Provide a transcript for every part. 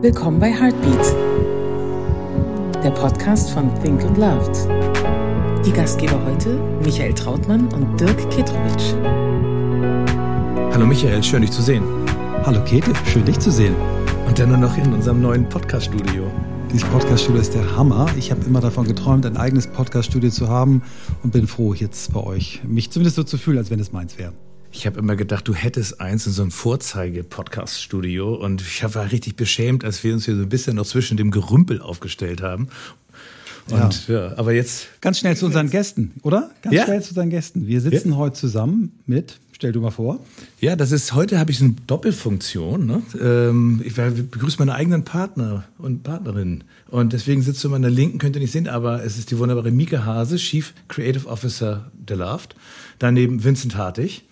Willkommen bei Heartbeat, der Podcast von Think and Loved. Die Gastgeber heute Michael Trautmann und Dirk Ketrowitsch. Hallo Michael, schön dich zu sehen. Hallo Käthe, schön dich zu sehen. Und dann nur noch in unserem neuen Podcast-Studio. Dieses Podcast-Studio ist der Hammer. Ich habe immer davon geträumt, ein eigenes Podcast-Studio zu haben und bin froh, jetzt bei euch mich zumindest so zu fühlen, als wenn es meins wäre. Ich habe immer gedacht, du hättest eins in so einem Vorzeige-Podcast-Studio und ich war richtig beschämt, als wir uns hier so ein bisschen noch zwischen dem Gerümpel aufgestellt haben. Und ja, ja aber jetzt. Ganz schnell zu unseren Gästen, oder? Ganz ja. schnell zu unseren Gästen. Wir sitzen ja. heute zusammen mit, stell du mal vor. Ja, das ist, heute habe ich so eine Doppelfunktion. Ne? Ähm, ich begrüße meine eigenen Partner und Partnerinnen. Und deswegen sitzt du meiner Linken, könnt ihr nicht sehen, aber es ist die wunderbare Mieke Hase, Chief Creative Officer der Loft. Daneben Vincent Hartig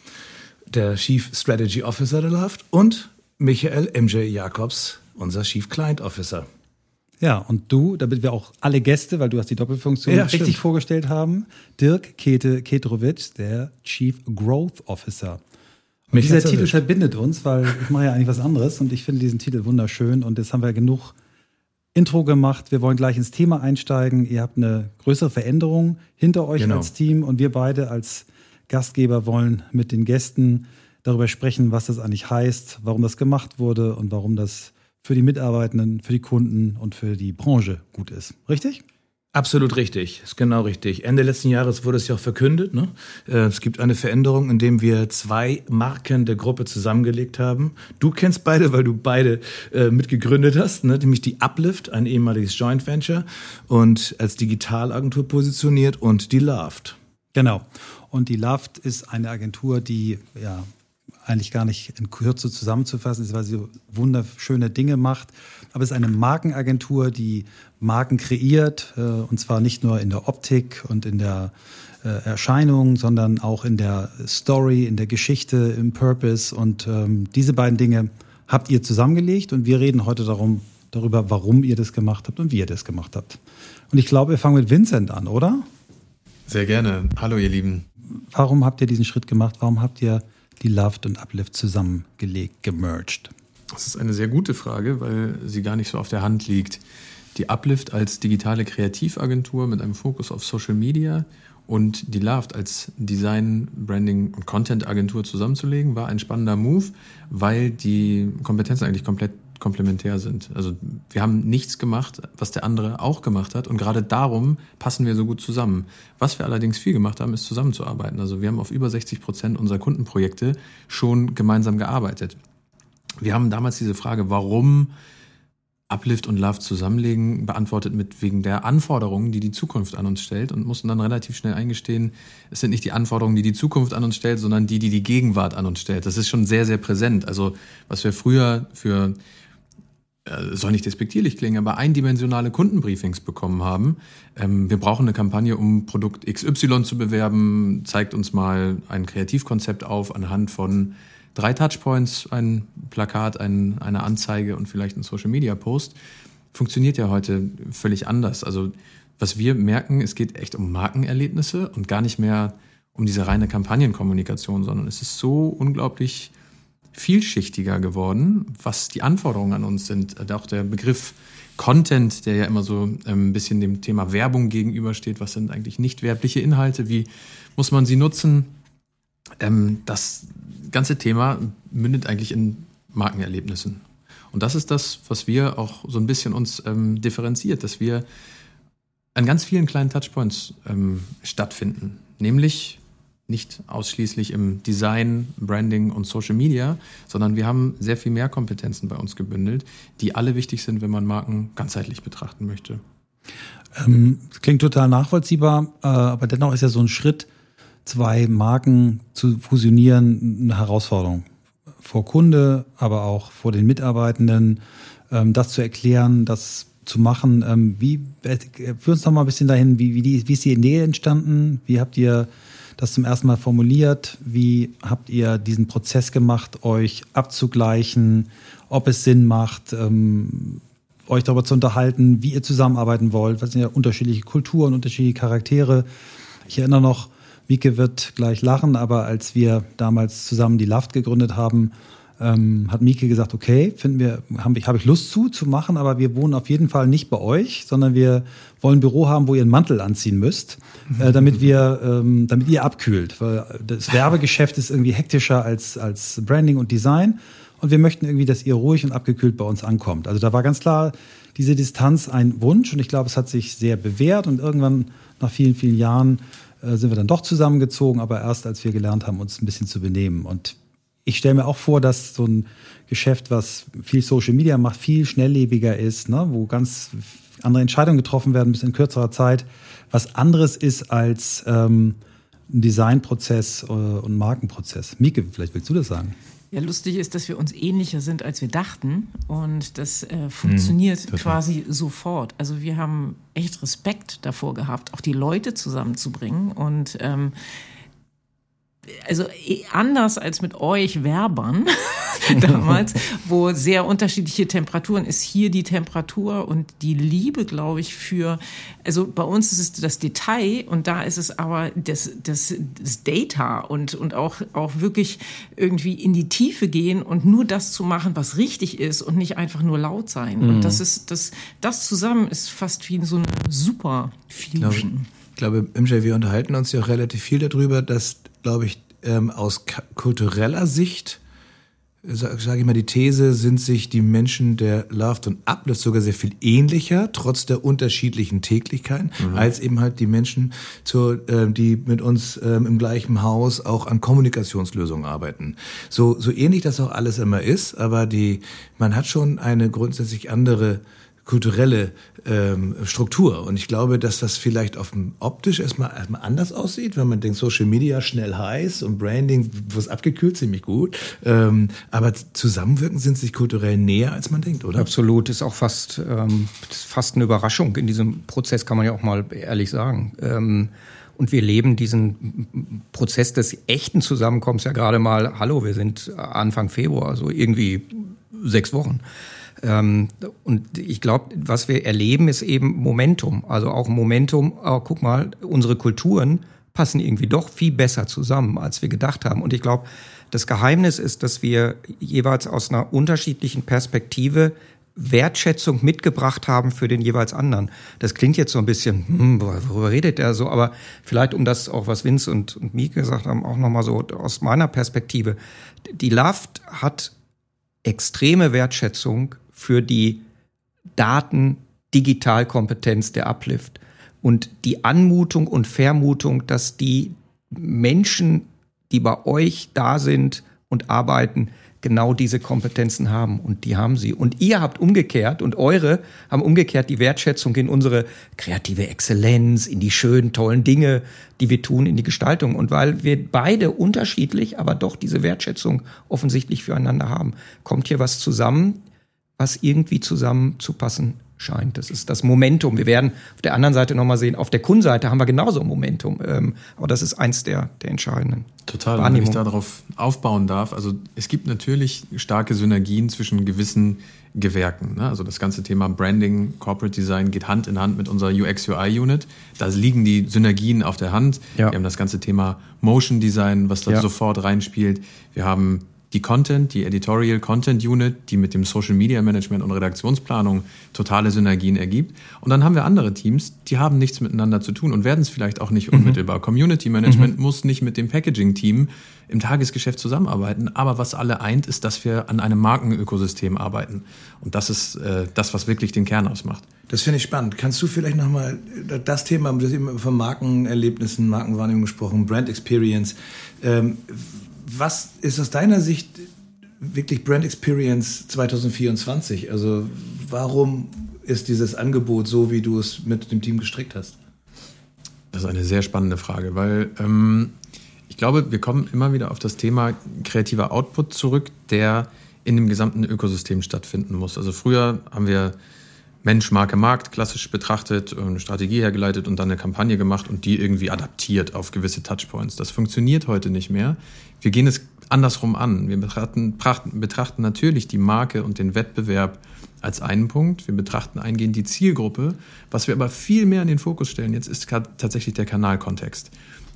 der Chief Strategy Officer der Loft und Michael MJ Jacobs, unser Chief Client Officer. Ja, und du, damit wir auch alle Gäste, weil du hast die Doppelfunktion ja, richtig stimmt. vorgestellt haben, Dirk Kete Ketrowitsch, der Chief Growth Officer. Und dieser Titel erwischt. verbindet uns, weil ich mache ja eigentlich was anderes und ich finde diesen Titel wunderschön und jetzt haben wir genug Intro gemacht. Wir wollen gleich ins Thema einsteigen. Ihr habt eine größere Veränderung hinter euch genau. als Team und wir beide als Gastgeber wollen mit den Gästen darüber sprechen, was das eigentlich heißt, warum das gemacht wurde und warum das für die Mitarbeitenden, für die Kunden und für die Branche gut ist. Richtig? Absolut richtig, ist genau richtig. Ende letzten Jahres wurde es ja auch verkündet. Ne? Äh, es gibt eine Veränderung, indem wir zwei Marken der Gruppe zusammengelegt haben. Du kennst beide, weil du beide äh, mitgegründet hast, ne? nämlich die Uplift, ein ehemaliges Joint Venture und als Digitalagentur positioniert und die Loved. Genau. Und die Loft ist eine Agentur, die ja eigentlich gar nicht in Kürze zusammenzufassen ist, weil sie wunderschöne Dinge macht. Aber es ist eine Markenagentur, die Marken kreiert, äh, und zwar nicht nur in der Optik und in der äh, Erscheinung, sondern auch in der Story, in der Geschichte, im Purpose. Und ähm, diese beiden Dinge habt ihr zusammengelegt und wir reden heute darum, darüber, warum ihr das gemacht habt und wie ihr das gemacht habt. Und ich glaube, wir fangen mit Vincent an, oder? Sehr gerne. Hallo, ihr Lieben warum habt ihr diesen Schritt gemacht? Warum habt ihr die Loved und Uplift zusammengelegt, gemerged? Das ist eine sehr gute Frage, weil sie gar nicht so auf der Hand liegt. Die Uplift als digitale Kreativagentur mit einem Fokus auf Social Media und die Loved als Design, Branding und Content Agentur zusammenzulegen, war ein spannender Move, weil die Kompetenzen eigentlich komplett komplementär sind. Also wir haben nichts gemacht, was der andere auch gemacht hat und gerade darum passen wir so gut zusammen. Was wir allerdings viel gemacht haben, ist zusammenzuarbeiten. Also wir haben auf über 60 Prozent unserer Kundenprojekte schon gemeinsam gearbeitet. Wir haben damals diese Frage, warum Uplift und Love zusammenlegen, beantwortet mit wegen der Anforderungen, die die Zukunft an uns stellt und mussten dann relativ schnell eingestehen, es sind nicht die Anforderungen, die die Zukunft an uns stellt, sondern die, die die Gegenwart an uns stellt. Das ist schon sehr, sehr präsent. Also was wir früher für soll nicht despektierlich klingen, aber eindimensionale Kundenbriefings bekommen haben. Ähm, wir brauchen eine Kampagne, um Produkt XY zu bewerben. Zeigt uns mal ein Kreativkonzept auf anhand von drei Touchpoints, ein Plakat, ein, eine Anzeige und vielleicht ein Social-Media-Post. Funktioniert ja heute völlig anders. Also was wir merken, es geht echt um Markenerlebnisse und gar nicht mehr um diese reine Kampagnenkommunikation, sondern es ist so unglaublich vielschichtiger geworden, was die Anforderungen an uns sind. Äh, auch der Begriff Content, der ja immer so ähm, ein bisschen dem Thema Werbung gegenübersteht. Was sind eigentlich nicht werbliche Inhalte? Wie muss man sie nutzen? Ähm, das ganze Thema mündet eigentlich in Markenerlebnissen. Und das ist das, was wir auch so ein bisschen uns ähm, differenziert, dass wir an ganz vielen kleinen Touchpoints stattfinden. Nämlich nicht ausschließlich im Design, Branding und Social Media, sondern wir haben sehr viel mehr Kompetenzen bei uns gebündelt, die alle wichtig sind, wenn man Marken ganzheitlich betrachten möchte. Ähm, klingt total nachvollziehbar, äh, aber dennoch ist ja so ein Schritt, zwei Marken zu fusionieren, eine Herausforderung. Vor Kunde, aber auch vor den Mitarbeitenden, ähm, das zu erklären, das zu machen. Ähm, wie, äh, führ uns noch mal ein bisschen dahin, wie, wie, die, wie ist die Idee entstanden? Wie habt ihr das zum ersten Mal formuliert? Wie habt ihr diesen Prozess gemacht, euch abzugleichen, ob es Sinn macht, ähm, euch darüber zu unterhalten, wie ihr zusammenarbeiten wollt? Was sind ja unterschiedliche Kulturen, unterschiedliche Charaktere. Ich erinnere noch, Mieke wird gleich lachen, aber als wir damals zusammen die Laft gegründet haben, ähm, hat Mieke gesagt, okay, finden wir, habe ich, hab ich Lust zu, zu machen, aber wir wohnen auf jeden Fall nicht bei euch, sondern wir wollen ein Büro haben, wo ihr einen Mantel anziehen müsst, äh, damit wir, ähm, damit ihr abkühlt. Weil das Werbegeschäft ist irgendwie hektischer als, als Branding und Design. Und wir möchten irgendwie, dass ihr ruhig und abgekühlt bei uns ankommt. Also da war ganz klar diese Distanz ein Wunsch und ich glaube, es hat sich sehr bewährt und irgendwann nach vielen, vielen Jahren äh, sind wir dann doch zusammengezogen, aber erst als wir gelernt haben, uns ein bisschen zu benehmen. Und ich stelle mir auch vor, dass so ein Geschäft, was viel Social Media macht, viel schnelllebiger ist, ne? wo ganz andere Entscheidungen getroffen werden, bis in kürzerer Zeit, was anderes ist als ähm, ein Designprozess äh, und Markenprozess. Mieke, vielleicht willst du das sagen? Ja, lustig ist, dass wir uns ähnlicher sind, als wir dachten. Und das äh, funktioniert mhm, quasi sofort. Also wir haben echt Respekt davor gehabt, auch die Leute zusammenzubringen. Und ähm, also eh, anders als mit euch Werbern damals, wo sehr unterschiedliche Temperaturen ist hier die Temperatur und die Liebe, glaube ich, für, also bei uns ist es das Detail und da ist es aber das, das, das Data und, und auch, auch wirklich irgendwie in die Tiefe gehen und nur das zu machen, was richtig ist und nicht einfach nur laut sein. Mhm. Und das ist, das, das zusammen ist fast wie so eine super Fusion. Ich glaube, MJ, wir unterhalten uns ja auch relativ viel darüber, dass, glaube ich, ähm, aus kultureller Sicht, sage sag ich mal, die These, sind sich die Menschen der Loved und Uplift sogar sehr viel ähnlicher, trotz der unterschiedlichen Täglichkeiten, mhm. als eben halt die Menschen, zur, äh, die mit uns ähm, im gleichen Haus auch an Kommunikationslösungen arbeiten. So, so ähnlich das auch alles immer ist, aber die, man hat schon eine grundsätzlich andere kulturelle ähm, Struktur. Und ich glaube, dass das vielleicht auf dem optisch erstmal, erstmal anders aussieht, wenn man denkt, Social Media schnell heiß und Branding, wo es abgekühlt, ziemlich gut. Ähm, aber zusammenwirken sind sich kulturell näher, als man denkt, oder? Absolut, ist auch fast, ähm, fast eine Überraschung in diesem Prozess, kann man ja auch mal ehrlich sagen. Ähm, und wir leben diesen Prozess des echten Zusammenkommens ja gerade mal, hallo, wir sind Anfang Februar, also irgendwie sechs Wochen. Ähm, und ich glaube, was wir erleben, ist eben Momentum. Also auch Momentum, oh, guck mal, unsere Kulturen passen irgendwie doch viel besser zusammen, als wir gedacht haben. Und ich glaube, das Geheimnis ist, dass wir jeweils aus einer unterschiedlichen Perspektive Wertschätzung mitgebracht haben für den jeweils anderen. Das klingt jetzt so ein bisschen, hm, worüber redet der so? Aber vielleicht, um das auch, was Vince und, und Mieke gesagt haben, auch nochmal so aus meiner Perspektive. Die Laft hat extreme Wertschätzung für die Daten-Digitalkompetenz der Uplift und die Anmutung und Vermutung, dass die Menschen, die bei euch da sind und arbeiten, genau diese Kompetenzen haben und die haben sie. Und ihr habt umgekehrt und eure haben umgekehrt die Wertschätzung in unsere kreative Exzellenz, in die schönen, tollen Dinge, die wir tun, in die Gestaltung. Und weil wir beide unterschiedlich, aber doch diese Wertschätzung offensichtlich füreinander haben, kommt hier was zusammen, was irgendwie zusammenzupassen scheint. Das ist das Momentum. Wir werden auf der anderen Seite nochmal sehen, auf der Kundenseite haben wir genauso Momentum. Ähm, aber das ist eins der, der entscheidenden. Total, wenn ich darauf aufbauen darf. Also es gibt natürlich starke Synergien zwischen gewissen Gewerken. Ne? Also das ganze Thema Branding, Corporate Design geht Hand in Hand mit unserer UX-UI-Unit. Da liegen die Synergien auf der Hand. Ja. Wir haben das ganze Thema Motion Design, was da ja. sofort reinspielt. Wir haben die Content, die Editorial Content Unit, die mit dem Social Media Management und Redaktionsplanung totale Synergien ergibt. Und dann haben wir andere Teams, die haben nichts miteinander zu tun und werden es vielleicht auch nicht mhm. unmittelbar. Community Management mhm. muss nicht mit dem Packaging-Team im Tagesgeschäft zusammenarbeiten. Aber was alle eint, ist, dass wir an einem Markenökosystem arbeiten. Und das ist äh, das, was wirklich den Kern ausmacht. Das finde ich spannend. Kannst du vielleicht nochmal das Thema, du hast eben von Markenerlebnissen, Markenwahrnehmung gesprochen, Brand Experience. Ähm, was ist aus deiner Sicht wirklich Brand Experience 2024? Also warum ist dieses Angebot so, wie du es mit dem Team gestrickt hast? Das ist eine sehr spannende Frage, weil ähm, ich glaube, wir kommen immer wieder auf das Thema kreativer Output zurück, der in dem gesamten Ökosystem stattfinden muss. Also früher haben wir Mensch, Marke, Markt klassisch betrachtet, eine Strategie hergeleitet und dann eine Kampagne gemacht und die irgendwie adaptiert auf gewisse Touchpoints. Das funktioniert heute nicht mehr. Wir gehen es andersrum an. Wir betrachten, betrachten natürlich die Marke und den Wettbewerb als einen Punkt. Wir betrachten eingehend die Zielgruppe. Was wir aber viel mehr in den Fokus stellen jetzt ist tatsächlich der Kanalkontext.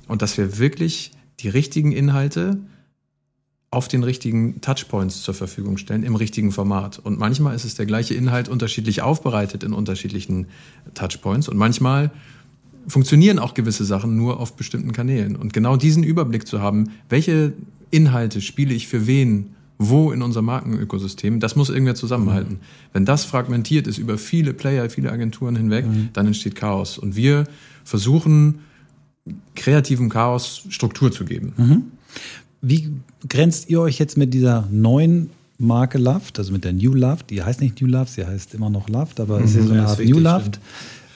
Und dass wir wirklich die richtigen Inhalte auf den richtigen Touchpoints zur Verfügung stellen, im richtigen Format. Und manchmal ist es der gleiche Inhalt unterschiedlich aufbereitet in unterschiedlichen Touchpoints. Und manchmal funktionieren auch gewisse Sachen nur auf bestimmten Kanälen. Und genau diesen Überblick zu haben, welche Inhalte spiele ich für wen, wo in unserem Markenökosystem, das muss irgendwer zusammenhalten. Mhm. Wenn das fragmentiert ist über viele Player, viele Agenturen hinweg, mhm. dann entsteht Chaos. Und wir versuchen, kreativem Chaos Struktur zu geben. Mhm. Wie grenzt ihr euch jetzt mit dieser neuen Marke Loved, also mit der New Loved? Die heißt nicht New Loved, sie heißt immer noch Loved, aber mhm, es ist so eine Art New Loved.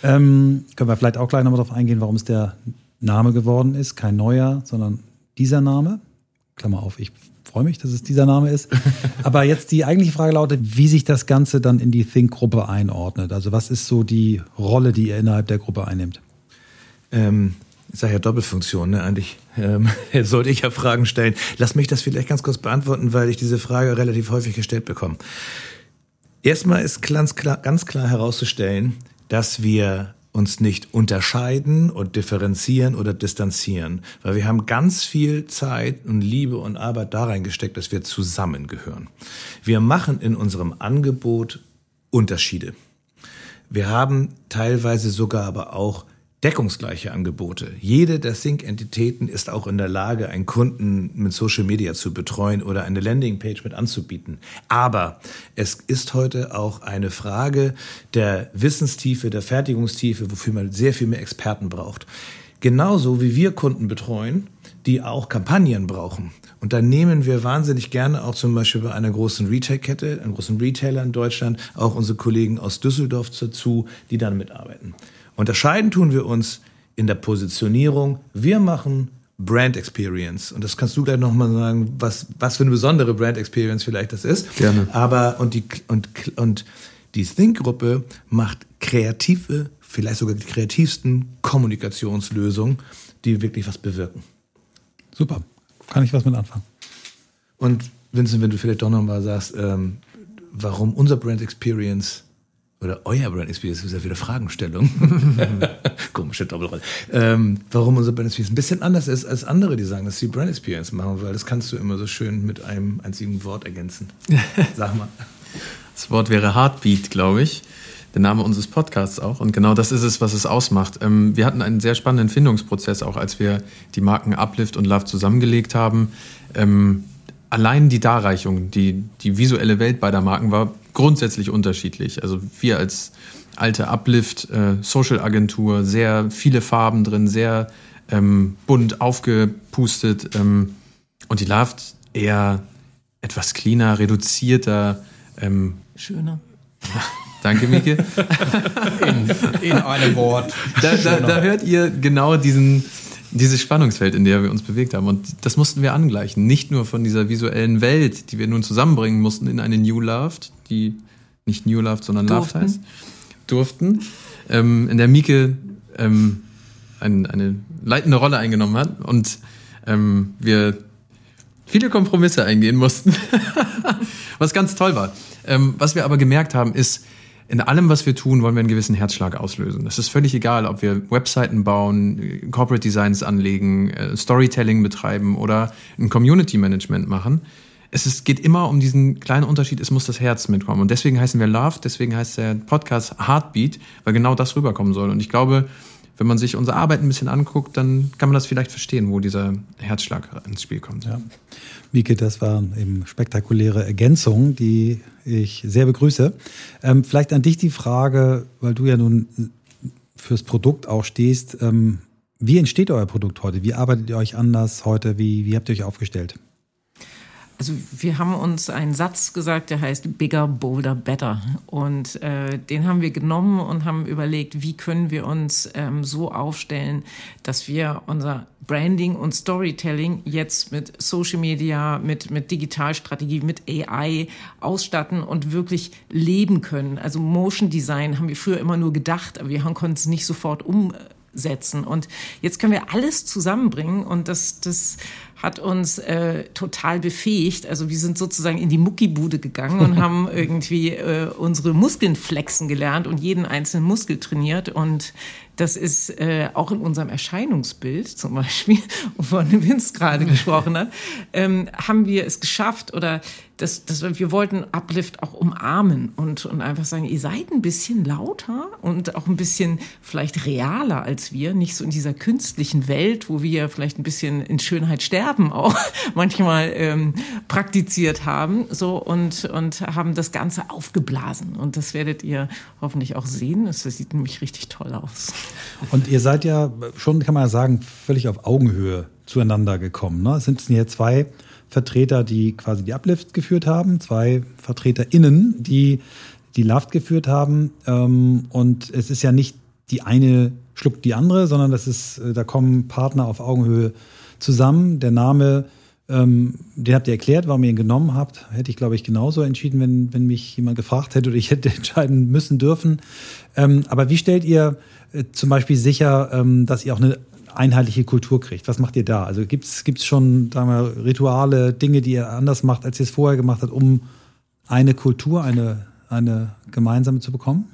Ähm, können wir vielleicht auch gleich nochmal darauf eingehen, warum es der Name geworden ist. Kein neuer, sondern dieser Name. Klammer auf, ich freue mich, dass es dieser Name ist. Aber jetzt die eigentliche Frage lautet, wie sich das Ganze dann in die Think-Gruppe einordnet. Also was ist so die Rolle, die ihr innerhalb der Gruppe einnimmt? Ähm, ich sage ja Doppelfunktion, ne? Eigentlich ähm, sollte ich ja Fragen stellen. Lass mich das vielleicht ganz kurz beantworten, weil ich diese Frage relativ häufig gestellt bekomme. Erstmal ist ganz klar, ganz klar herauszustellen, dass wir uns nicht unterscheiden und differenzieren oder distanzieren, weil wir haben ganz viel Zeit und Liebe und Arbeit da reingesteckt, dass wir zusammengehören. Wir machen in unserem Angebot Unterschiede. Wir haben teilweise sogar aber auch deckungsgleiche Angebote. Jede der Think-Entitäten ist auch in der Lage, einen Kunden mit Social Media zu betreuen oder eine Landingpage mit anzubieten. Aber es ist heute auch eine Frage der Wissenstiefe, der Fertigungstiefe, wofür man sehr viel mehr Experten braucht. Genauso wie wir Kunden betreuen, die auch Kampagnen brauchen. Und da nehmen wir wahnsinnig gerne auch zum Beispiel bei einer großen Retail-Kette, einem großen Retailer in Deutschland, auch unsere Kollegen aus Düsseldorf dazu, die dann mitarbeiten. Unterscheiden tun wir uns in der Positionierung. Wir machen Brand Experience. Und das kannst du gleich nochmal sagen, was, was für eine besondere Brand Experience vielleicht das ist. Gerne. Aber, und die, und, und die Think-Gruppe macht kreative, vielleicht sogar die kreativsten Kommunikationslösungen, die wirklich was bewirken. Super. Kann ich was mit anfangen. Und Vincent, wenn du vielleicht doch nochmal sagst, ähm, warum unser Brand Experience oder euer Brand Experience, das ist ja wieder Fragenstellung. Komische Doppelrolle. Ähm, warum unser Brand Experience ein bisschen anders ist als andere, die sagen, dass sie Brand Experience machen, weil das kannst du immer so schön mit einem einzigen Wort ergänzen. Sag mal. Das Wort wäre Heartbeat, glaube ich. Der Name unseres Podcasts auch. Und genau das ist es, was es ausmacht. Ähm, wir hatten einen sehr spannenden Findungsprozess, auch als wir die Marken Uplift und Love zusammengelegt haben. Ähm, allein die Darreichung, die, die visuelle Welt beider Marken war grundsätzlich unterschiedlich. Also wir als alte Uplift äh, Social Agentur, sehr viele Farben drin, sehr ähm, bunt aufgepustet ähm, und die Laft eher etwas cleaner, reduzierter, ähm, schöner. Danke, Mike. In, in einem Wort. Da, da, da hört ihr genau diesen, dieses Spannungsfeld, in der wir uns bewegt haben. Und das mussten wir angleichen. Nicht nur von dieser visuellen Welt, die wir nun zusammenbringen mussten in eine New Loved, die nicht New Loved, sondern Loved heißt, durften, ähm, in der Mieke ähm, ein, eine leitende Rolle eingenommen hat und ähm, wir viele Kompromisse eingehen mussten, was ganz toll war. Ähm, was wir aber gemerkt haben, ist, in allem, was wir tun, wollen wir einen gewissen Herzschlag auslösen. Es ist völlig egal, ob wir Webseiten bauen, Corporate Designs anlegen, äh, Storytelling betreiben oder ein Community Management machen. Es ist, geht immer um diesen kleinen Unterschied, es muss das Herz mitkommen. Und deswegen heißen wir Love, deswegen heißt der Podcast Heartbeat, weil genau das rüberkommen soll. Und ich glaube, wenn man sich unsere Arbeit ein bisschen anguckt, dann kann man das vielleicht verstehen, wo dieser Herzschlag ins Spiel kommt. Ja. Mieke, das waren eben spektakuläre Ergänzungen, die ich sehr begrüße. Ähm, vielleicht an dich die Frage, weil du ja nun fürs Produkt auch stehst. Ähm, wie entsteht euer Produkt heute? Wie arbeitet ihr euch anders heute? Wie, wie habt ihr euch aufgestellt? Also wir haben uns einen Satz gesagt, der heißt Bigger, Bolder, Better. Und äh, den haben wir genommen und haben überlegt, wie können wir uns ähm, so aufstellen, dass wir unser Branding und Storytelling jetzt mit Social Media, mit, mit Digitalstrategie, mit AI ausstatten und wirklich leben können. Also Motion Design haben wir früher immer nur gedacht, aber wir konnten es nicht sofort umsetzen. Und jetzt können wir alles zusammenbringen und das, das hat uns äh, total befähigt. Also wir sind sozusagen in die Muckibude gegangen und haben irgendwie äh, unsere Muskeln flexen gelernt und jeden einzelnen Muskel trainiert. Und das ist äh, auch in unserem Erscheinungsbild zum Beispiel, wovon Vince gerade gesprochen hat, ähm, haben wir es geschafft oder das, das, wir wollten Uplift auch umarmen und, und einfach sagen, ihr seid ein bisschen lauter und auch ein bisschen vielleicht realer als wir, nicht so in dieser künstlichen Welt, wo wir vielleicht ein bisschen in Schönheit sterben auch manchmal ähm, praktiziert haben, so und, und haben das Ganze aufgeblasen. Und das werdet ihr hoffentlich auch sehen. Das sieht nämlich richtig toll aus. Und ihr seid ja schon, kann man ja sagen, völlig auf Augenhöhe zueinander gekommen. Ne? Es sind hier zwei Vertreter, die quasi die Uplift geführt haben, zwei VertreterInnen, die die Laft geführt haben. Ähm, und es ist ja nicht die eine schluckt die andere, sondern das ist, äh, da kommen Partner auf Augenhöhe zusammen. Der Name, ähm, den habt ihr erklärt, warum ihr ihn genommen habt. Hätte ich, glaube ich, genauso entschieden, wenn, wenn mich jemand gefragt hätte oder ich hätte entscheiden müssen dürfen. Ähm, aber wie stellt ihr äh, zum Beispiel sicher, ähm, dass ihr auch eine einheitliche Kultur kriegt? Was macht ihr da? Also gibt's gibt's schon sagen wir, Rituale, Dinge, die ihr anders macht, als ihr es vorher gemacht habt, um eine Kultur, eine, eine gemeinsame zu bekommen?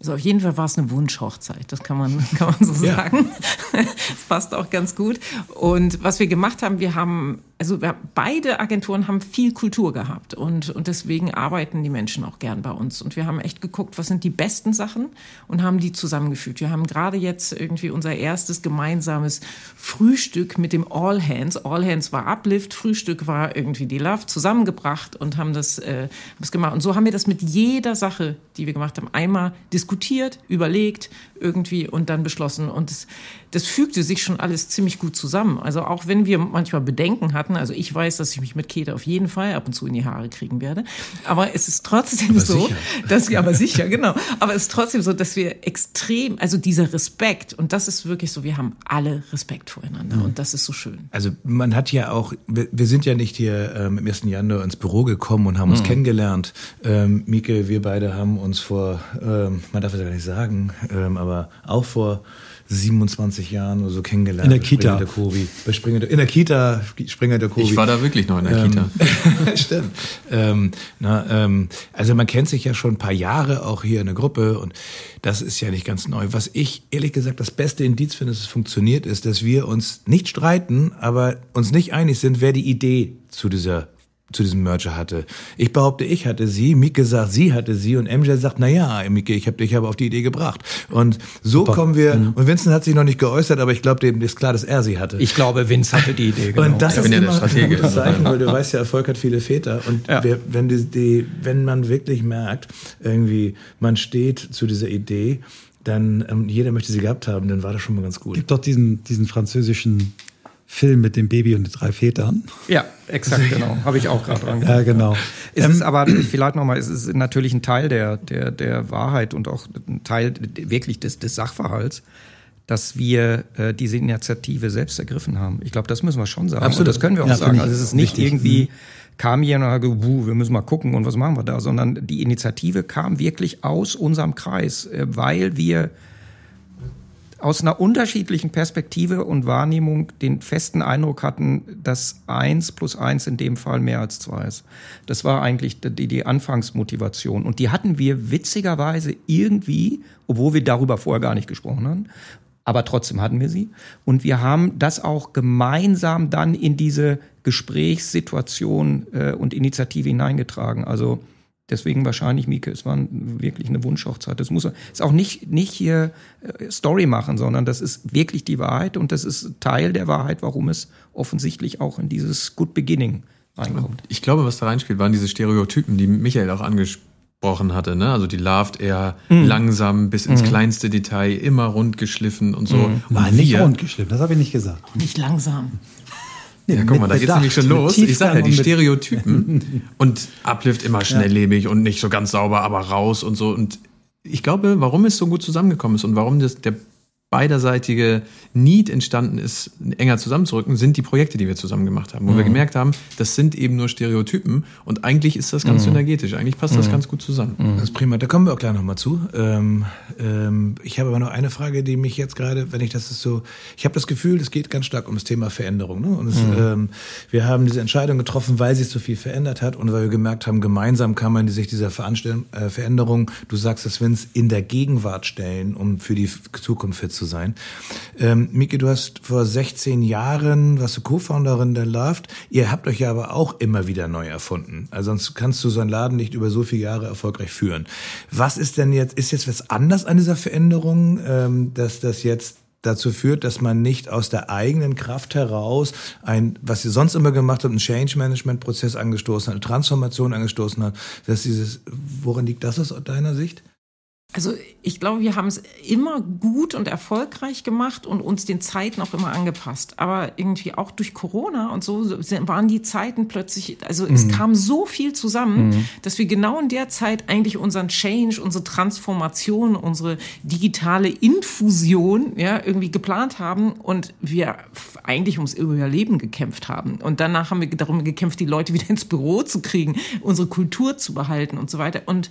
Also auf jeden Fall war es eine Wunschhochzeit, das kann man, kann man so sagen. Ja. das passt auch ganz gut. Und was wir gemacht haben, wir haben also beide Agenturen haben viel Kultur gehabt und, und deswegen arbeiten die Menschen auch gern bei uns. Und wir haben echt geguckt, was sind die besten Sachen und haben die zusammengefügt. Wir haben gerade jetzt irgendwie unser erstes gemeinsames Frühstück mit dem All Hands. All Hands war Uplift, Frühstück war irgendwie die Love zusammengebracht und haben das, äh, das gemacht. Und so haben wir das mit jeder Sache, die wir gemacht haben, einmal diskutiert, überlegt irgendwie und dann beschlossen. Und das, das fügte sich schon alles ziemlich gut zusammen. Also auch wenn wir manchmal Bedenken hatten, also ich weiß, dass ich mich mit Käthe auf jeden Fall ab und zu in die Haare kriegen werde, aber es ist trotzdem aber so, sicher. dass wir, aber sicher, genau, aber es ist trotzdem so, dass wir extrem, also dieser Respekt und das ist wirklich so, wir haben alle Respekt voreinander mhm. und das ist so schön. Also man hat ja auch, wir, wir sind ja nicht hier ähm, im 1. Januar ins Büro gekommen und haben uns mhm. kennengelernt. Ähm, Mieke, wir beide haben uns vor, ähm, man darf es ja gar nicht sagen, ähm, aber auch vor 27 Jahren oder so kennengelernt. In der Kita. Der Kobi. Bei Springer der, in der Kita, Springer der Kobi. Ich war da wirklich noch in der ähm, Kita. Stimmt. Ähm, na, ähm, also man kennt sich ja schon ein paar Jahre auch hier in der Gruppe und das ist ja nicht ganz neu. Was ich ehrlich gesagt das beste Indiz finde, dass es funktioniert, ist, dass wir uns nicht streiten, aber uns nicht einig sind, wer die Idee zu dieser zu diesem Merger hatte. Ich behaupte, ich hatte sie, Mike sagt, sie hatte sie und MJ sagt, na ja, Mike, ich habe dich aber auf die Idee gebracht. Und so Super. kommen wir, mhm. und Vincent hat sich noch nicht geäußert, aber ich glaube, dem ist klar, dass er sie hatte. Ich glaube, Vince hatte die Idee, genau. Und das ich ist immer ja der ein Zeichen, weil du weißt ja, Erfolg hat viele Väter. Und ja. wer, wenn, die, die, wenn man wirklich merkt, irgendwie, man steht zu dieser Idee, dann ähm, jeder möchte sie gehabt haben, dann war das schon mal ganz gut. Gibt doch diesen, diesen französischen Film mit dem Baby und den drei Vätern. Ja, exakt, genau. Habe ich auch gerade dran. Ja, genau. Es ähm, ist aber vielleicht nochmal, es ist natürlich ein Teil der, der, der Wahrheit und auch ein Teil wirklich des, des Sachverhalts, dass wir äh, diese Initiative selbst ergriffen haben. Ich glaube, das müssen wir schon sagen. Absolut. Und das können wir auch ja, sagen. Also es ist nicht irgendwie, mhm. kam jemand und gesagt, wir müssen mal gucken und was machen wir da, sondern die Initiative kam wirklich aus unserem Kreis, äh, weil wir aus einer unterschiedlichen Perspektive und Wahrnehmung den festen Eindruck hatten, dass eins plus eins in dem Fall mehr als zwei ist. Das war eigentlich die, die Anfangsmotivation. Und die hatten wir witzigerweise irgendwie, obwohl wir darüber vorher gar nicht gesprochen haben, aber trotzdem hatten wir sie. Und wir haben das auch gemeinsam dann in diese Gesprächssituation äh, und Initiative hineingetragen. Also Deswegen wahrscheinlich, Mieke, es war wirklich eine Wunschhochzeit. Das muss ist auch nicht, nicht hier äh, Story machen, sondern das ist wirklich die Wahrheit und das ist Teil der Wahrheit, warum es offensichtlich auch in dieses Good Beginning reinkommt. Ich glaube, was da reinspielt, waren diese Stereotypen, die Michael auch angesprochen hatte. Ne? Also die Loved eher mhm. langsam bis ins mhm. kleinste Detail, immer rund geschliffen und so. Mhm. War nicht rund geschliffen, das habe ich nicht gesagt. Nicht langsam. Ja, guck mal, da geht es nämlich schon los. Ich sage ja, die Stereotypen und Uplift immer schnelllebig ja. und nicht so ganz sauber, aber raus und so. Und ich glaube, warum es so gut zusammengekommen ist und warum das, der beiderseitige Need entstanden ist, enger zusammenzurücken, sind die Projekte, die wir zusammen gemacht haben, wo mhm. wir gemerkt haben, das sind eben nur Stereotypen und eigentlich ist das ganz mhm. synergetisch, eigentlich passt das mhm. ganz gut zusammen. Mhm. Das ist prima, da kommen wir auch gleich nochmal zu. Ähm, ähm, ich habe aber noch eine Frage, die mich jetzt gerade, wenn ich das so, ich habe das Gefühl, es geht ganz stark um das Thema Veränderung. Ne? Und es, mhm. ähm, wir haben diese Entscheidung getroffen, weil sich so viel verändert hat und weil wir gemerkt haben, gemeinsam kann man sich dieser Veranstaltung, äh, Veränderung, du sagst es, Vince, in der Gegenwart stellen, um für die Zukunft fit zu sein. Ähm, Miki, du hast vor 16 Jahren, warst du Co-Founderin der Loved. Ihr habt euch ja aber auch immer wieder neu erfunden. Also sonst kannst du so einen Laden nicht über so viele Jahre erfolgreich führen. Was ist denn jetzt, ist jetzt was anders an dieser Veränderung, ähm, dass das jetzt dazu führt, dass man nicht aus der eigenen Kraft heraus ein, was ihr sonst immer gemacht habt, einen Change Management Prozess angestoßen hat, eine Transformation angestoßen hat, dass dieses, woran liegt das aus deiner Sicht? Also ich glaube, wir haben es immer gut und erfolgreich gemacht und uns den Zeiten auch immer angepasst. Aber irgendwie auch durch Corona und so waren die Zeiten plötzlich, also es mhm. kam so viel zusammen, mhm. dass wir genau in der Zeit eigentlich unseren Change, unsere Transformation, unsere digitale Infusion ja irgendwie geplant haben und wir eigentlich ums Überleben gekämpft haben. Und danach haben wir darum gekämpft, die Leute wieder ins Büro zu kriegen, unsere Kultur zu behalten und so weiter. Und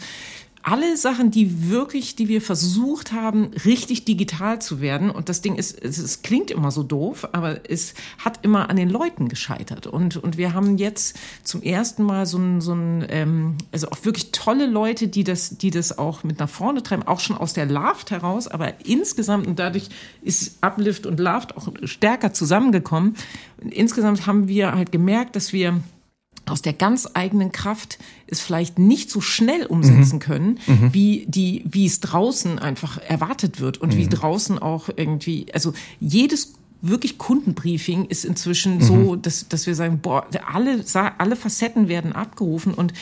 alle Sachen, die wirklich, die wir versucht haben, richtig digital zu werden. Und das Ding ist, es, es, klingt immer so doof, aber es hat immer an den Leuten gescheitert. Und, und wir haben jetzt zum ersten Mal so ein, so ein ähm, also auch wirklich tolle Leute, die das, die das auch mit nach vorne treiben, auch schon aus der Laft heraus. Aber insgesamt, und dadurch ist Uplift und Laft auch stärker zusammengekommen. insgesamt haben wir halt gemerkt, dass wir aus der ganz eigenen Kraft es vielleicht nicht so schnell umsetzen mhm. können, mhm. wie die, wie es draußen einfach erwartet wird und mhm. wie draußen auch irgendwie, also jedes wirklich Kundenbriefing ist inzwischen mhm. so, dass, dass wir sagen, boah, alle, alle Facetten werden abgerufen und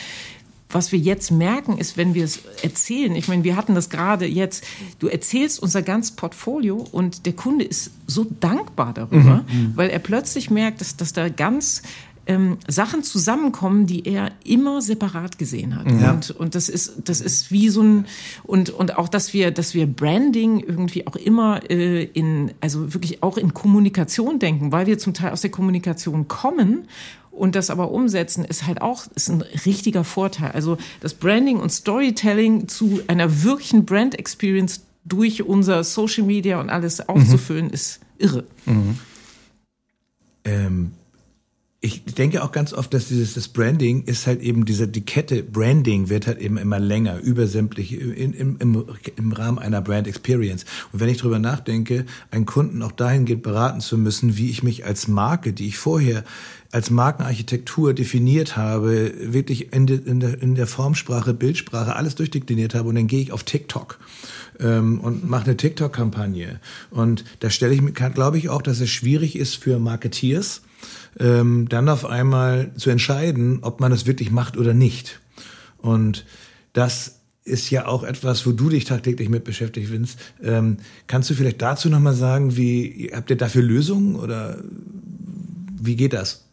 was wir jetzt merken, ist, wenn wir es erzählen, ich meine, wir hatten das gerade jetzt, du erzählst unser ganz Portfolio und der Kunde ist so dankbar darüber, mhm. mhm. weil er plötzlich merkt, dass, dass da ganz ähm, Sachen zusammenkommen, die er immer separat gesehen hat. Ja. Und, und das ist, das ist wie so ein, und, und auch, dass wir, dass wir Branding irgendwie auch immer äh, in, also wirklich auch in Kommunikation denken, weil wir zum Teil aus der Kommunikation kommen und das aber umsetzen ist halt auch ist ein richtiger Vorteil. Also das Branding und Storytelling zu einer wirklichen Brand Experience durch unser Social Media und alles aufzufüllen, mhm. ist irre. Mhm. Ähm, ich denke auch ganz oft, dass dieses das Branding ist halt eben diese die Kette Branding wird halt eben immer länger über sämtliche in, im, im, im Rahmen einer Brand Experience. Und wenn ich drüber nachdenke, einen Kunden auch dahingehend beraten zu müssen, wie ich mich als Marke, die ich vorher als Markenarchitektur definiert habe, wirklich in, de, in, der, in der Formsprache, Bildsprache alles durchdekliniert habe und dann gehe ich auf TikTok ähm, und mache eine TikTok-Kampagne. Und da stelle ich mir, glaube ich auch, dass es schwierig ist für Marketeers, ähm, dann auf einmal zu entscheiden, ob man das wirklich macht oder nicht. Und das ist ja auch etwas, wo du dich tagtäglich mit beschäftigt Vince. Ähm, kannst du vielleicht dazu nochmal sagen, wie habt ihr dafür Lösungen oder wie geht das?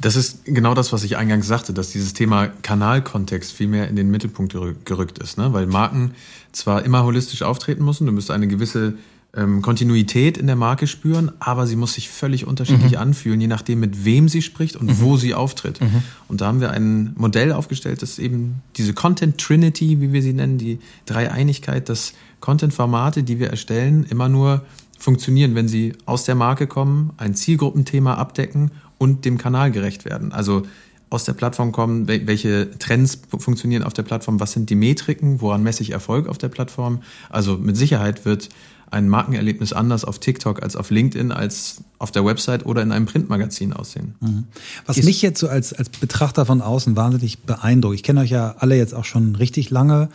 Das ist genau das, was ich eingangs sagte, dass dieses Thema Kanalkontext viel mehr in den Mittelpunkt gerückt ist, ne? weil Marken zwar immer holistisch auftreten müssen, du musst eine gewisse ähm, Kontinuität in der Marke spüren, aber sie muss sich völlig unterschiedlich mhm. anfühlen, je nachdem, mit wem sie spricht und mhm. wo sie auftritt. Mhm. Und da haben wir ein Modell aufgestellt, das eben diese Content Trinity, wie wir sie nennen, die Dreieinigkeit, dass Content-Formate, die wir erstellen, immer nur funktionieren, wenn sie aus der Marke kommen, ein Zielgruppenthema abdecken und dem Kanal gerecht werden. Also aus der Plattform kommen, welche Trends funktionieren auf der Plattform, was sind die Metriken, woran messe ich Erfolg auf der Plattform. Also mit Sicherheit wird ein Markenerlebnis anders auf TikTok als auf LinkedIn, als auf der Website oder in einem Printmagazin aussehen. Mhm. Was Ist mich jetzt so als, als Betrachter von außen wahnsinnig beeindruckt, ich kenne euch ja alle jetzt auch schon richtig lange,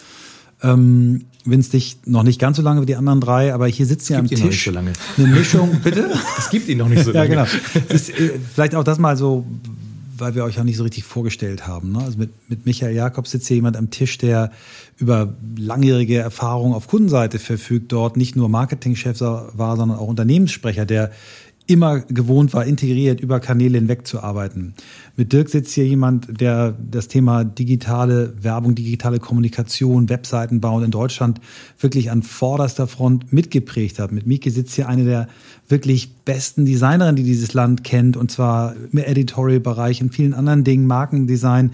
ähm, Vince dich noch nicht ganz so lange wie die anderen drei, aber hier sitzt ja am Tisch. Noch nicht so lange. Eine Mischung, bitte? Es gibt ihn noch nicht so lange. ja, genau. Ist, äh, vielleicht auch das mal so, weil wir euch auch nicht so richtig vorgestellt haben. Ne? Also mit, mit Michael Jakobs sitzt hier jemand am Tisch, der über langjährige Erfahrung auf Kundenseite verfügt, dort nicht nur Marketingchef war, sondern auch Unternehmenssprecher, der immer gewohnt war, integriert über Kanäle hinweg zu arbeiten. Mit Dirk sitzt hier jemand, der das Thema digitale Werbung, digitale Kommunikation, Webseiten bauen in Deutschland wirklich an vorderster Front mitgeprägt hat. Mit Miki sitzt hier eine der wirklich besten Designerinnen, die dieses Land kennt, und zwar im Editorial-Bereich und vielen anderen Dingen, Markendesign,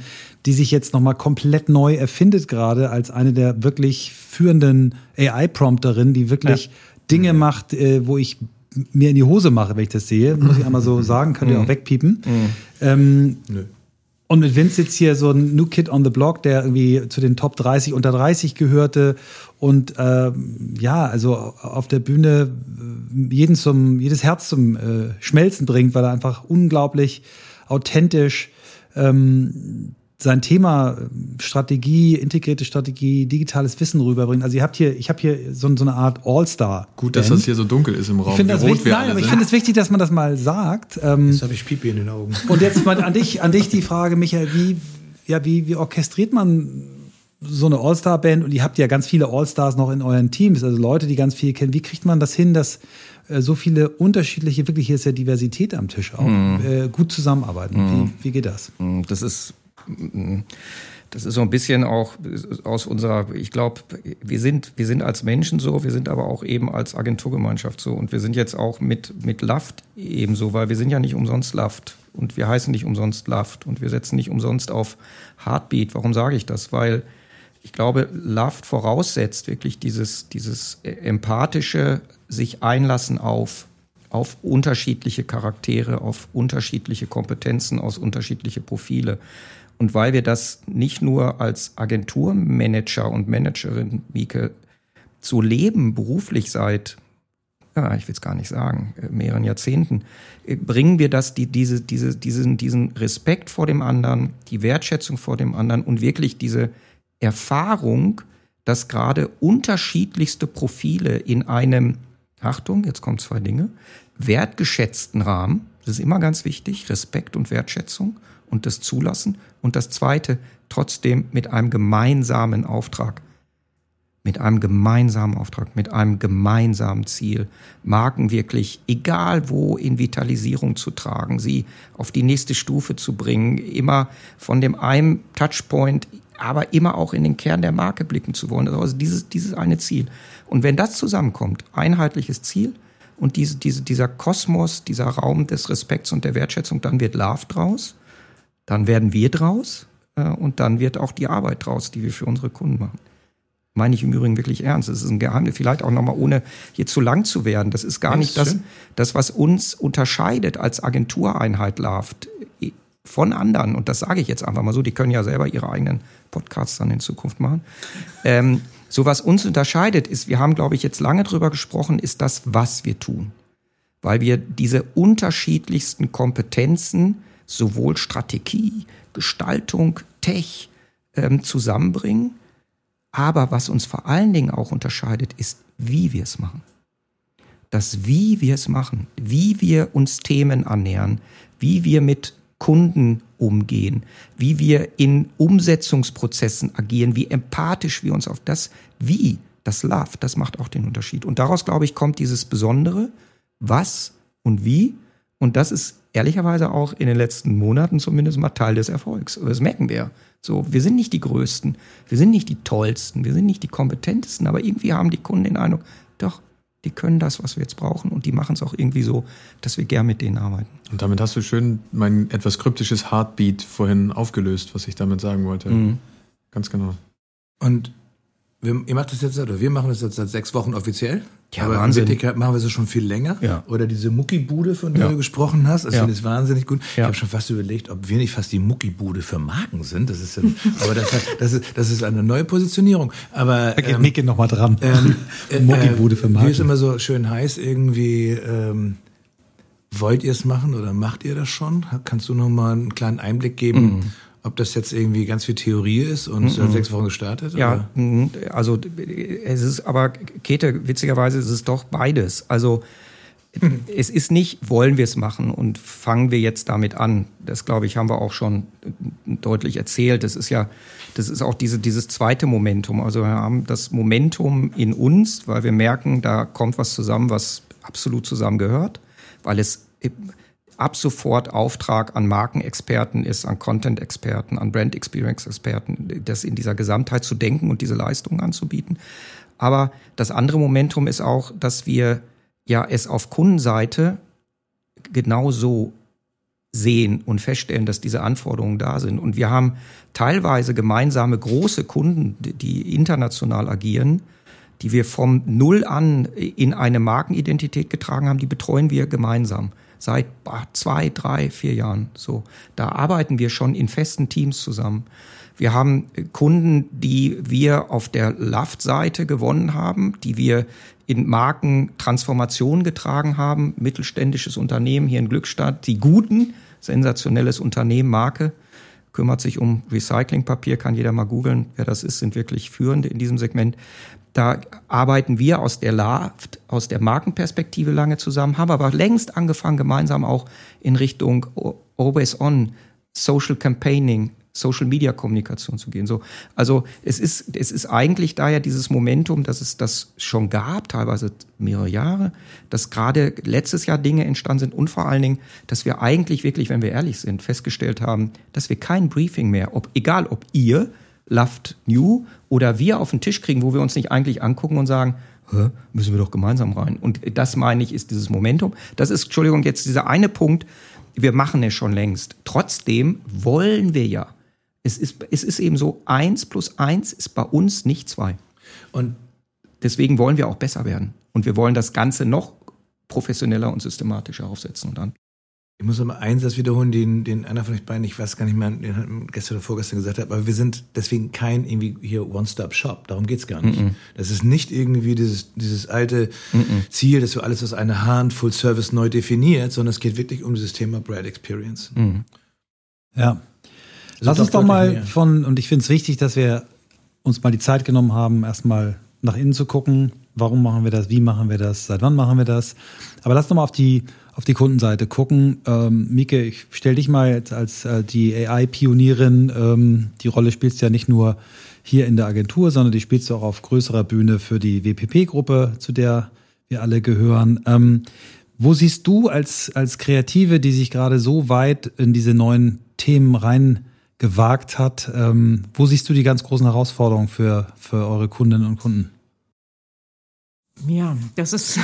die sich jetzt nochmal komplett neu erfindet gerade als eine der wirklich führenden AI-Prompterinnen, die wirklich ja. Dinge macht, äh, wo ich mir in die Hose mache, wenn ich das sehe. Muss ich einmal so sagen, könnt ihr auch mhm. wegpiepen. Mhm. Ähm, Nö. Und mit Vince sitzt hier so ein New Kid on the Block, der irgendwie zu den Top 30 unter 30 gehörte und ähm, ja, also auf der Bühne äh, jeden zum, jedes Herz zum äh, Schmelzen bringt, weil er einfach unglaublich authentisch ähm, sein Thema Strategie, integrierte Strategie, digitales Wissen rüberbringt. Also ihr habt hier, ich habe hier so, so, eine Art All-Star. Gut, dass das hier so dunkel ist im Raum. Ich finde das, wichtig, nein, aber ich finde es wichtig, dass man das mal sagt. Ähm, jetzt habe ich Pipi in den Augen. Und jetzt mal an dich, an dich die Frage, Michael, wie, ja, wie, wie orchestriert man so eine All-Star-Band? Und ihr habt ja ganz viele All-Stars noch in euren Teams, also Leute, die ganz viel kennen. Wie kriegt man das hin, dass äh, so viele unterschiedliche, wirklich hier ist ja Diversität am Tisch auch, mm. äh, gut zusammenarbeiten? Mm. Wie, mhm. wie geht das? Mhm, das ist das ist so ein bisschen auch aus unserer, ich glaube, wir sind, wir sind als Menschen so, wir sind aber auch eben als Agenturgemeinschaft so und wir sind jetzt auch mit, mit Laft ebenso, weil wir sind ja nicht umsonst Laft und wir heißen nicht umsonst Laft und wir setzen nicht umsonst auf Heartbeat. Warum sage ich das? Weil ich glaube, Laft voraussetzt wirklich dieses, dieses empathische sich einlassen auf auf unterschiedliche Charaktere, auf unterschiedliche Kompetenzen, aus unterschiedliche Profile. Und weil wir das nicht nur als Agenturmanager und Managerin, Mieke, so leben, beruflich seit, ja, ich will es gar nicht sagen, äh, mehreren Jahrzehnten, äh, bringen wir das, die, diese, diese, diesen, diesen Respekt vor dem anderen, die Wertschätzung vor dem anderen und wirklich diese Erfahrung, dass gerade unterschiedlichste Profile in einem, Achtung, jetzt kommen zwei Dinge, wertgeschätzten Rahmen, das ist immer ganz wichtig, Respekt und Wertschätzung und das Zulassen. Und das Zweite, trotzdem mit einem gemeinsamen Auftrag. Mit einem gemeinsamen Auftrag, mit einem gemeinsamen Ziel, Marken wirklich, egal wo, in Vitalisierung zu tragen, sie auf die nächste Stufe zu bringen, immer von dem einen Touchpoint, aber immer auch in den Kern der Marke blicken zu wollen. Also dieses, dieses eine Ziel. Und wenn das zusammenkommt, einheitliches Ziel, und diese, diese, dieser Kosmos, dieser Raum des Respekts und der Wertschätzung, dann wird Love draus, dann werden wir draus äh, und dann wird auch die Arbeit draus, die wir für unsere Kunden machen. Meine ich im Übrigen wirklich ernst. Das ist ein Geheimnis, vielleicht auch nochmal, ohne hier zu lang zu werden. Das ist gar das nicht das, das, was uns unterscheidet als Agentureinheit Laft von anderen. Und das sage ich jetzt einfach mal so. Die können ja selber ihre eigenen Podcasts dann in Zukunft machen. Ähm, so was uns unterscheidet, ist, wir haben, glaube ich, jetzt lange drüber gesprochen, ist das, was wir tun. Weil wir diese unterschiedlichsten Kompetenzen, sowohl Strategie, Gestaltung, Tech, ähm, zusammenbringen. Aber was uns vor allen Dingen auch unterscheidet, ist, wie wir es machen. Das, wie wir es machen, wie wir uns Themen annähern, wie wir mit Kunden umgehen, wie wir in Umsetzungsprozessen agieren, wie empathisch wir uns auf das Wie, das Love, das macht auch den Unterschied. Und daraus, glaube ich, kommt dieses Besondere, was und wie. Und das ist ehrlicherweise auch in den letzten Monaten zumindest mal Teil des Erfolgs. Das merken wir. So, wir sind nicht die Größten, wir sind nicht die Tollsten, wir sind nicht die Kompetentesten, aber irgendwie haben die Kunden den Eindruck, doch, die können das, was wir jetzt brauchen und die machen es auch irgendwie so, dass wir gern mit denen arbeiten. Und damit hast du schön mein etwas kryptisches Heartbeat vorhin aufgelöst, was ich damit sagen wollte. Mhm. Ganz genau. Und wir, ihr macht das jetzt, oder wir machen das jetzt seit sechs Wochen offiziell. Ja, aber Wahnsinn. in machen wir es schon viel länger. Ja. Oder diese Muckibude, von der ja. du gesprochen hast. Das ja. finde ich wahnsinnig gut. Ja. Ich habe schon fast überlegt, ob wir nicht fast die Muckibude für Marken sind. Das ist ja, aber das, das, ist, das ist eine neue Positionierung. Aber da geht ähm, Micke noch mal dran. Ähm, äh, Muckibude für Marken. Wie es immer so schön heißt, irgendwie ähm, wollt ihr es machen oder macht ihr das schon? Kannst du noch mal einen kleinen Einblick geben? Mhm ob das jetzt irgendwie ganz viel Theorie ist und mm seit sechs Wochen gestartet? Ja, oder? Mhm. also es ist aber, Käthe, witzigerweise ist es doch beides. Also es ist nicht, wollen wir es machen und fangen wir jetzt damit an. Das, glaube ich, haben wir auch schon deutlich erzählt. Das ist ja, das ist auch diese, dieses zweite Momentum. Also wir haben das Momentum in uns, weil wir merken, da kommt was zusammen, was absolut zusammengehört weil es ab sofort Auftrag an Markenexperten ist, an Content-Experten, an Brand Experience-Experten, das in dieser Gesamtheit zu denken und diese Leistungen anzubieten. Aber das andere Momentum ist auch, dass wir ja es auf Kundenseite genauso sehen und feststellen, dass diese Anforderungen da sind. Und wir haben teilweise gemeinsame große Kunden, die international agieren, die wir vom Null an in eine Markenidentität getragen haben, die betreuen wir gemeinsam seit zwei, drei, vier Jahren. So, da arbeiten wir schon in festen Teams zusammen. Wir haben Kunden, die wir auf der Laft-Seite gewonnen haben, die wir in Markentransformation getragen haben. Mittelständisches Unternehmen hier in Glückstadt, die guten, sensationelles Unternehmen, Marke, kümmert sich um Recyclingpapier, kann jeder mal googeln, wer das ist, sind wirklich Führende in diesem Segment. Da arbeiten wir aus der LAFT, aus der Markenperspektive lange zusammen, haben aber längst angefangen, gemeinsam auch in Richtung Always On, Social Campaigning, Social Media Kommunikation zu gehen. So, also es ist, es ist eigentlich daher dieses Momentum, dass es das schon gab, teilweise mehrere Jahre, dass gerade letztes Jahr Dinge entstanden sind und vor allen Dingen, dass wir eigentlich wirklich, wenn wir ehrlich sind, festgestellt haben, dass wir kein Briefing mehr, ob, egal ob ihr Loved New oder wir auf den Tisch kriegen, wo wir uns nicht eigentlich angucken und sagen, Hä, müssen wir doch gemeinsam rein. Und das meine ich, ist dieses Momentum. Das ist, Entschuldigung, jetzt dieser eine Punkt, wir machen es schon längst. Trotzdem wollen wir ja. Es ist, es ist eben so, eins plus eins ist bei uns nicht zwei. Und deswegen wollen wir auch besser werden. Und wir wollen das Ganze noch professioneller und systematischer aufsetzen. Und dann ich muss aber einen Satz wiederholen, den, den einer von euch beiden, ich weiß gar nicht mehr, den hat gestern oder vorgestern gesagt hat, aber wir sind deswegen kein irgendwie hier One-Stop-Shop. Darum geht's gar nicht. Mm -mm. Das ist nicht irgendwie dieses, dieses alte mm Ziel, dass du alles aus einer Hand, Full Service neu definiert, sondern es geht wirklich um dieses Thema Brand Experience. Mhm. Ja. Lass uns doch mal mehr. von, und ich finde es wichtig, dass wir uns mal die Zeit genommen haben, erstmal nach innen zu gucken. Warum machen wir das? Wie machen wir das? Seit wann machen wir das? Aber lass doch mal auf die auf die Kundenseite gucken. Ähm, Mike, ich stell dich mal jetzt als äh, die AI-Pionierin. Ähm, die Rolle spielst du ja nicht nur hier in der Agentur, sondern die spielst du auch auf größerer Bühne für die WPP-Gruppe, zu der wir alle gehören. Ähm, wo siehst du als, als Kreative, die sich gerade so weit in diese neuen Themen rein gewagt hat, ähm, wo siehst du die ganz großen Herausforderungen für, für eure Kundinnen und Kunden? Ja, das ist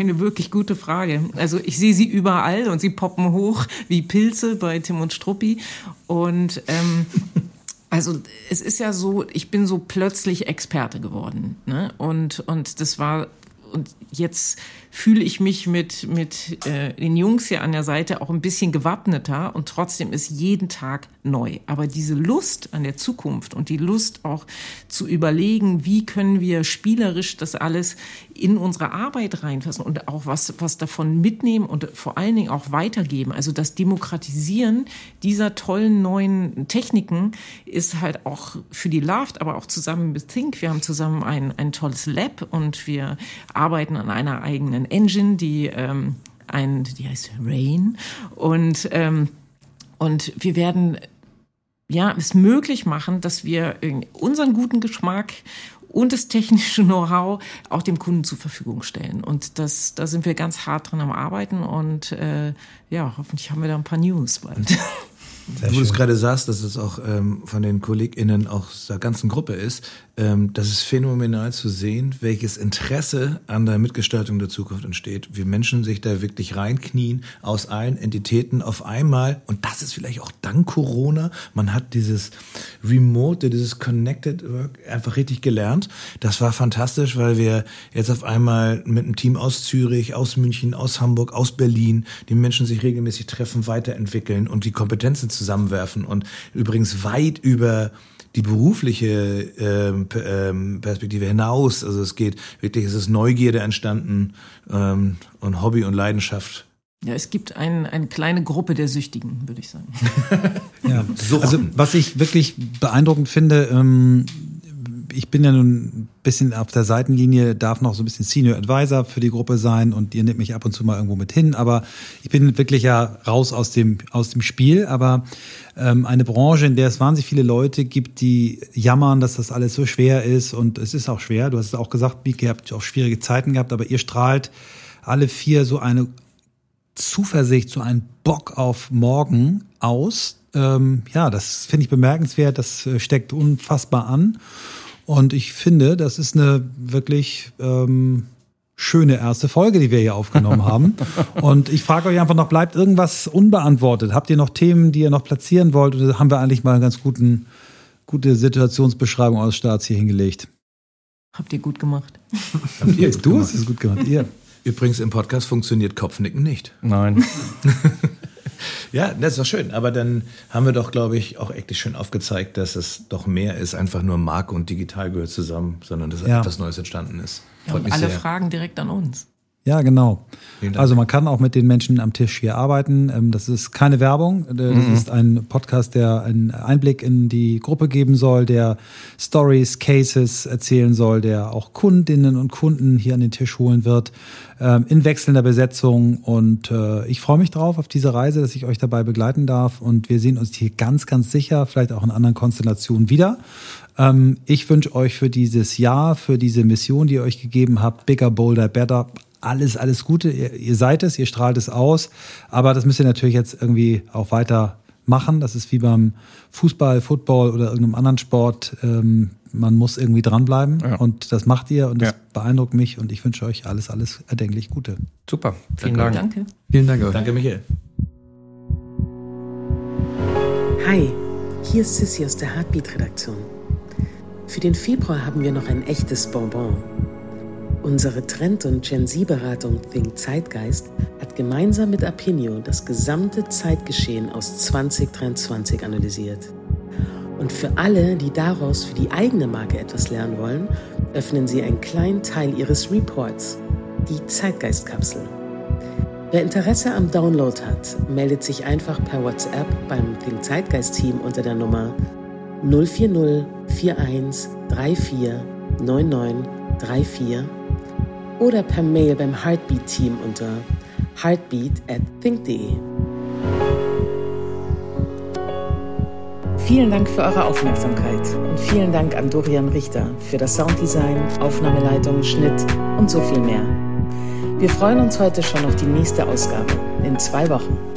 eine wirklich gute Frage. Also ich sehe sie überall und sie poppen hoch wie Pilze bei Tim und Struppi. Und ähm, also es ist ja so, ich bin so plötzlich Experte geworden. Ne? Und, und das war und jetzt fühle ich mich mit, mit äh, den Jungs hier an der Seite auch ein bisschen gewappneter und trotzdem ist jeden Tag neu. Aber diese Lust an der Zukunft und die Lust auch zu überlegen, wie können wir spielerisch das alles in unsere Arbeit reinfassen und auch was, was davon mitnehmen und vor allen Dingen auch weitergeben. Also das Demokratisieren dieser tollen neuen Techniken ist halt auch für die Laft, aber auch zusammen mit Think. Wir haben zusammen ein, ein tolles Lab und wir arbeiten an einer eigenen Engine, die ähm, ein, die heißt Rain und ähm, und wir werden ja es möglich machen, dass wir unseren guten Geschmack und das technische Know-how auch dem Kunden zur Verfügung stellen. Und das, da sind wir ganz hart dran am Arbeiten und äh, ja, hoffentlich haben wir da ein paar News bald. Sehr Wo du es gerade sagst, dass es auch ähm, von den KollegInnen auch der ganzen Gruppe ist, ähm, das ist phänomenal zu sehen, welches Interesse an der Mitgestaltung der Zukunft entsteht. Wie Menschen sich da wirklich reinknien aus allen Entitäten auf einmal. Und das ist vielleicht auch dank Corona. Man hat dieses Remote, dieses Connected Work einfach richtig gelernt. Das war fantastisch, weil wir jetzt auf einmal mit einem Team aus Zürich, aus München, aus Hamburg, aus Berlin, die Menschen sich regelmäßig treffen, weiterentwickeln und die Kompetenzen zusammenwerfen und übrigens weit über die berufliche ähm, ähm, Perspektive hinaus. Also es geht wirklich, es ist Neugierde entstanden ähm, und Hobby und Leidenschaft. Ja, es gibt ein, eine kleine Gruppe der Süchtigen, würde ich sagen. ja, also was ich wirklich beeindruckend finde, ähm, ich bin ja nun ein bisschen auf der Seitenlinie, darf noch so ein bisschen Senior Advisor für die Gruppe sein und ihr nehmt mich ab und zu mal irgendwo mit hin, aber ich bin wirklich ja raus aus dem, aus dem Spiel, aber ähm, eine Branche, in der es wahnsinnig viele Leute gibt, die jammern, dass das alles so schwer ist und es ist auch schwer. Du hast es auch gesagt, Mike, ihr habt auch schwierige Zeiten gehabt, aber ihr strahlt alle vier so eine Zuversicht, so einen Bock auf morgen aus. Ähm, ja, das finde ich bemerkenswert, das äh, steckt unfassbar an. Und ich finde, das ist eine wirklich ähm, schöne erste Folge, die wir hier aufgenommen haben. Und ich frage euch einfach noch, bleibt irgendwas unbeantwortet? Habt ihr noch Themen, die ihr noch platzieren wollt? Oder haben wir eigentlich mal eine ganz guten, gute Situationsbeschreibung aus Staats hier hingelegt? Habt ihr gut gemacht. Habt ihr du hast es gut gemacht. Ihr. Übrigens im Podcast funktioniert Kopfnicken nicht. Nein. ja, das ist doch schön. Aber dann haben wir doch, glaube ich, auch echt schön aufgezeigt, dass es doch mehr ist, einfach nur Marke und digital gehört zusammen, sondern dass ja. etwas Neues entstanden ist. Ja, und alle sehr. Fragen direkt an uns. Ja, genau. Also man kann auch mit den Menschen am Tisch hier arbeiten. Ähm, das ist keine Werbung. Äh, das mhm. ist ein Podcast, der einen Einblick in die Gruppe geben soll, der Stories, Cases erzählen soll, der auch Kundinnen und Kunden hier an den Tisch holen wird, ähm, in wechselnder Besetzung. Und äh, ich freue mich drauf auf diese Reise, dass ich euch dabei begleiten darf. Und wir sehen uns hier ganz, ganz sicher, vielleicht auch in anderen Konstellationen wieder. Ähm, ich wünsche euch für dieses Jahr, für diese Mission, die ihr euch gegeben habt, Bigger, Bolder, Better, alles, alles Gute. Ihr, ihr seid es, ihr strahlt es aus. Aber das müsst ihr natürlich jetzt irgendwie auch weiter machen. Das ist wie beim Fußball, Football oder irgendeinem anderen Sport. Ähm, man muss irgendwie dranbleiben ja. und das macht ihr und das ja. beeindruckt mich und ich wünsche euch alles, alles erdenklich Gute. Super, vielen Dank. Danke. Vielen Dank euch. Danke, Michael. Hi, hier ist Sissy aus der Heartbeat-Redaktion. Für den Februar haben wir noch ein echtes Bonbon. Unsere Trend- und Gen Z-Beratung Think Zeitgeist hat gemeinsam mit Apinio das gesamte Zeitgeschehen aus 2023 analysiert. Und für alle, die daraus für die eigene Marke etwas lernen wollen, öffnen sie einen kleinen Teil ihres Reports, die Zeitgeistkapsel. Wer Interesse am Download hat, meldet sich einfach per WhatsApp beim Think Zeitgeist Team unter der Nummer 040 41 34 99 34 oder per Mail beim Heartbeat Team unter heartbeat at think.de. Vielen Dank für eure Aufmerksamkeit und vielen Dank an Dorian Richter für das Sounddesign, Aufnahmeleitung, Schnitt und so viel mehr. Wir freuen uns heute schon auf die nächste Ausgabe in zwei Wochen.